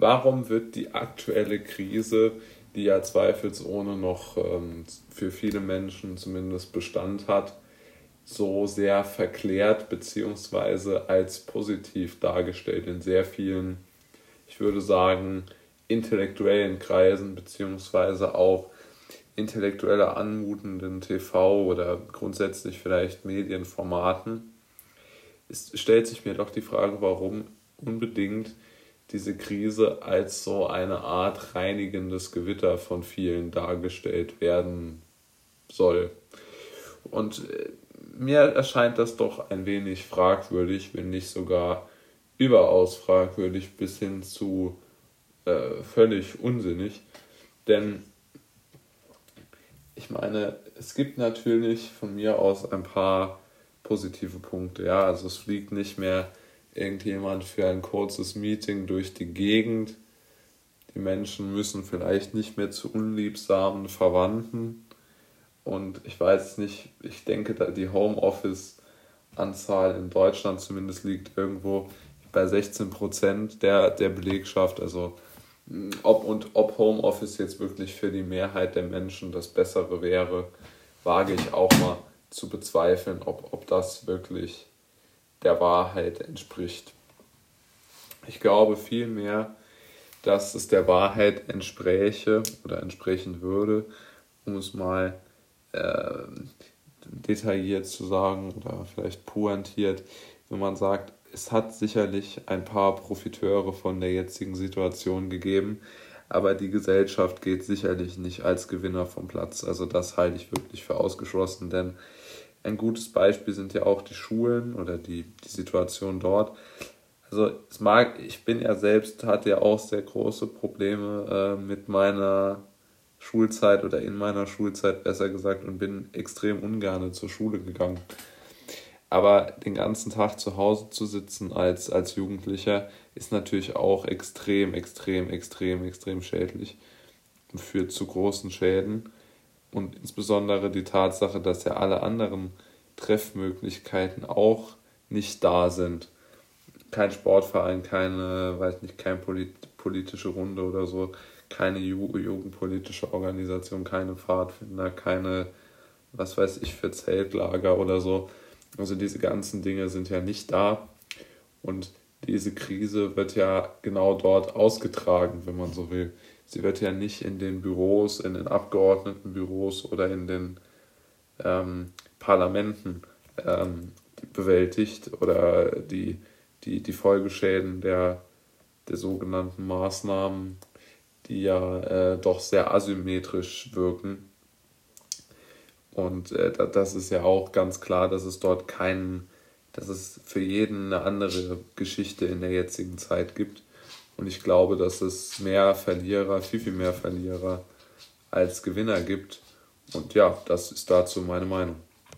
warum wird die aktuelle Krise, die ja zweifelsohne noch ähm, für viele Menschen zumindest Bestand hat, so sehr verklärt bzw. als positiv dargestellt in sehr vielen, ich würde sagen, intellektuellen Kreisen beziehungsweise auch intellektueller anmutenden TV oder grundsätzlich vielleicht Medienformaten. Es stellt sich mir doch die Frage, warum unbedingt diese Krise als so eine Art reinigendes Gewitter von vielen dargestellt werden soll. Und äh, mir erscheint das doch ein wenig fragwürdig, wenn nicht sogar überaus fragwürdig bis hin zu äh, völlig unsinnig. Denn ich meine, es gibt natürlich von mir aus ein paar positive Punkte. Ja, also es fliegt nicht mehr irgendjemand für ein kurzes Meeting durch die Gegend. Die Menschen müssen vielleicht nicht mehr zu unliebsamen Verwandten. Und ich weiß nicht, ich denke, die Homeoffice-Anzahl in Deutschland zumindest liegt irgendwo bei 16 Prozent der, der Belegschaft. Also ob und ob Homeoffice jetzt wirklich für die Mehrheit der Menschen das Bessere wäre, wage ich auch mal zu bezweifeln, ob, ob das wirklich der Wahrheit entspricht. Ich glaube vielmehr, dass es der Wahrheit entspräche oder entsprechen würde, um es mal äh, detailliert zu sagen oder vielleicht pointiert, wenn man sagt, es hat sicherlich ein paar Profiteure von der jetzigen Situation gegeben, aber die Gesellschaft geht sicherlich nicht als Gewinner vom Platz. Also das halte ich wirklich für ausgeschlossen, denn ein gutes Beispiel sind ja auch die Schulen oder die, die Situation dort. Also es mag, ich bin ja selbst, hatte ja auch sehr große Probleme äh, mit meiner Schulzeit oder in meiner Schulzeit besser gesagt und bin extrem ungern zur Schule gegangen. Aber den ganzen Tag zu Hause zu sitzen als, als Jugendlicher ist natürlich auch extrem, extrem, extrem, extrem schädlich und führt zu großen Schäden. Und insbesondere die Tatsache, dass ja alle anderen Treffmöglichkeiten auch nicht da sind. Kein Sportverein, keine, weiß nicht, kein Polit politische Runde oder so, keine Ju jugendpolitische Organisation, keine Pfadfinder, keine, was weiß ich, für Zeltlager oder so also diese ganzen Dinge sind ja nicht da und diese Krise wird ja genau dort ausgetragen, wenn man so will. Sie wird ja nicht in den Büros, in den Abgeordnetenbüros oder in den ähm, Parlamenten ähm, bewältigt oder die, die, die Folgeschäden der, der sogenannten Maßnahmen, die ja äh, doch sehr asymmetrisch wirken, und äh, das ist ja auch ganz klar, dass es dort keinen, dass es für jeden eine andere Geschichte in der jetzigen Zeit gibt. Und ich glaube, dass es mehr Verlierer, viel, viel mehr Verlierer als Gewinner gibt. Und ja, das ist dazu meine Meinung.